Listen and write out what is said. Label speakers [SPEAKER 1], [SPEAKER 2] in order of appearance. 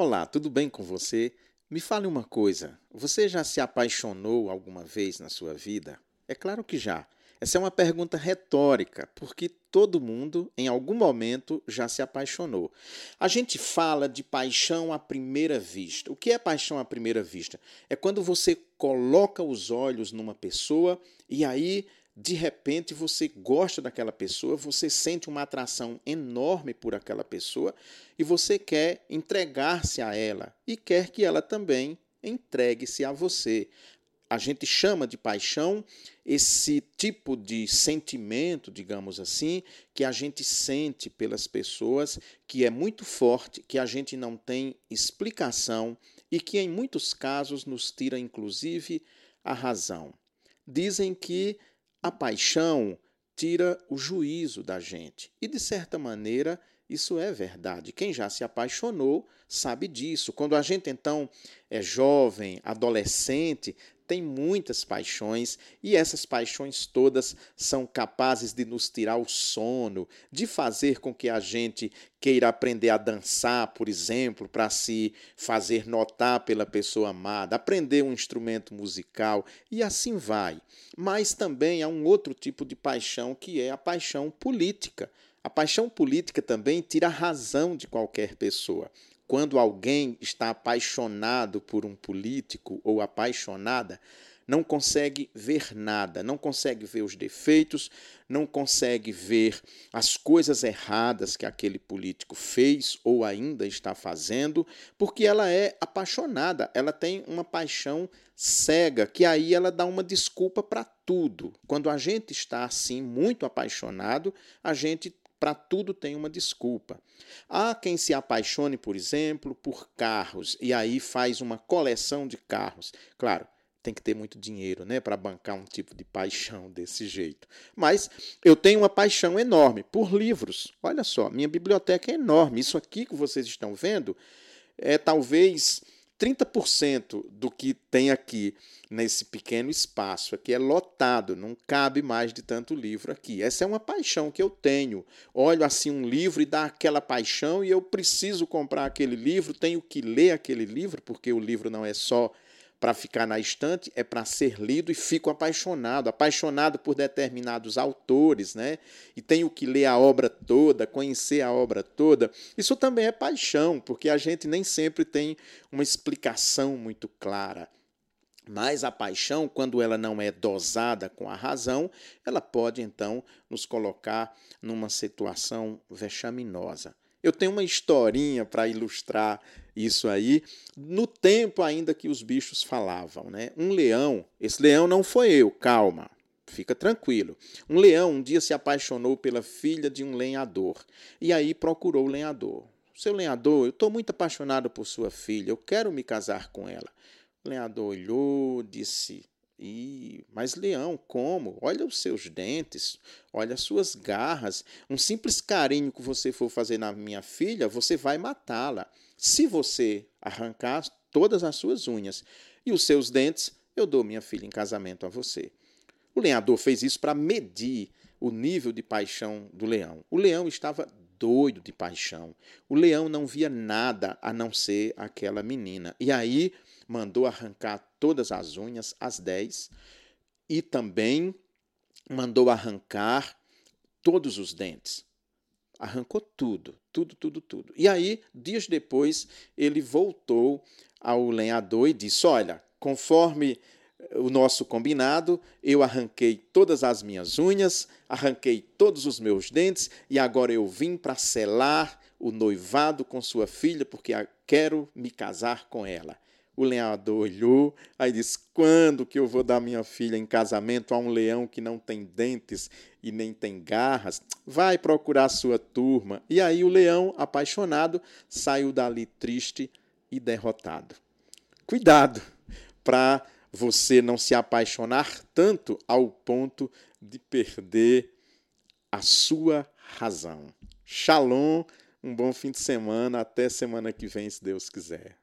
[SPEAKER 1] Olá, tudo bem com você? Me fale uma coisa: você já se apaixonou alguma vez na sua vida? É claro que já. Essa é uma pergunta retórica, porque todo mundo, em algum momento, já se apaixonou. A gente fala de paixão à primeira vista. O que é paixão à primeira vista? É quando você coloca os olhos numa pessoa e aí de repente você gosta daquela pessoa, você sente uma atração enorme por aquela pessoa e você quer entregar-se a ela e quer que ela também entregue-se a você. A gente chama de paixão esse tipo de sentimento, digamos assim, que a gente sente pelas pessoas, que é muito forte, que a gente não tem explicação e que em muitos casos nos tira inclusive a razão. Dizem que a paixão tira o juízo da gente. E, de certa maneira, isso é verdade. Quem já se apaixonou sabe disso. Quando a gente, então, é jovem, adolescente, tem muitas paixões e essas paixões todas são capazes de nos tirar o sono, de fazer com que a gente queira aprender a dançar, por exemplo, para se fazer notar pela pessoa amada, aprender um instrumento musical e assim vai. Mas também há um outro tipo de paixão que é a paixão política. A paixão política também tira a razão de qualquer pessoa quando alguém está apaixonado por um político ou apaixonada, não consegue ver nada, não consegue ver os defeitos, não consegue ver as coisas erradas que aquele político fez ou ainda está fazendo, porque ela é apaixonada, ela tem uma paixão cega, que aí ela dá uma desculpa para tudo. Quando a gente está assim muito apaixonado, a gente para tudo tem uma desculpa. Há quem se apaixone, por exemplo, por carros e aí faz uma coleção de carros. Claro, tem que ter muito dinheiro, né, para bancar um tipo de paixão desse jeito. Mas eu tenho uma paixão enorme por livros. Olha só, minha biblioteca é enorme. Isso aqui que vocês estão vendo é talvez 30% do que tem aqui nesse pequeno espaço aqui é lotado, não cabe mais de tanto livro aqui. Essa é uma paixão que eu tenho. Olho assim um livro e dá aquela paixão e eu preciso comprar aquele livro, tenho que ler aquele livro, porque o livro não é só para ficar na estante, é para ser lido e fico apaixonado, apaixonado por determinados autores, né? E tenho que ler a obra toda, conhecer a obra toda. Isso também é paixão, porque a gente nem sempre tem uma explicação muito clara. Mas a paixão, quando ela não é dosada com a razão, ela pode então nos colocar numa situação vexaminosa. Eu tenho uma historinha para ilustrar isso aí, no tempo ainda que os bichos falavam. Né? Um leão, esse leão não foi eu, calma, fica tranquilo. Um leão um dia se apaixonou pela filha de um lenhador e aí procurou o lenhador. Seu lenhador, eu estou muito apaixonado por sua filha, eu quero me casar com ela. O lenhador olhou, disse: e, mas leão, como? Olha os seus dentes, olha as suas garras. Um simples carinho que você for fazer na minha filha, você vai matá-la. Se você arrancar todas as suas unhas e os seus dentes, eu dou minha filha em casamento a você. O lenhador fez isso para medir o nível de paixão do leão. O leão estava doido de paixão. O leão não via nada a não ser aquela menina. E aí mandou arrancar todas as unhas, as dez, e também mandou arrancar todos os dentes. Arrancou tudo, tudo, tudo, tudo. E aí, dias depois, ele voltou ao lenhador e disse: Olha, conforme o nosso combinado, eu arranquei todas as minhas unhas, arranquei todos os meus dentes e agora eu vim para selar o noivado com sua filha porque quero me casar com ela. O lenhador olhou, aí disse: Quando que eu vou dar minha filha em casamento a um leão que não tem dentes e nem tem garras? Vai procurar sua turma. E aí o leão, apaixonado, saiu dali triste e derrotado. Cuidado para você não se apaixonar tanto ao ponto de perder a sua razão. Shalom, um bom fim de semana, até semana que vem, se Deus quiser.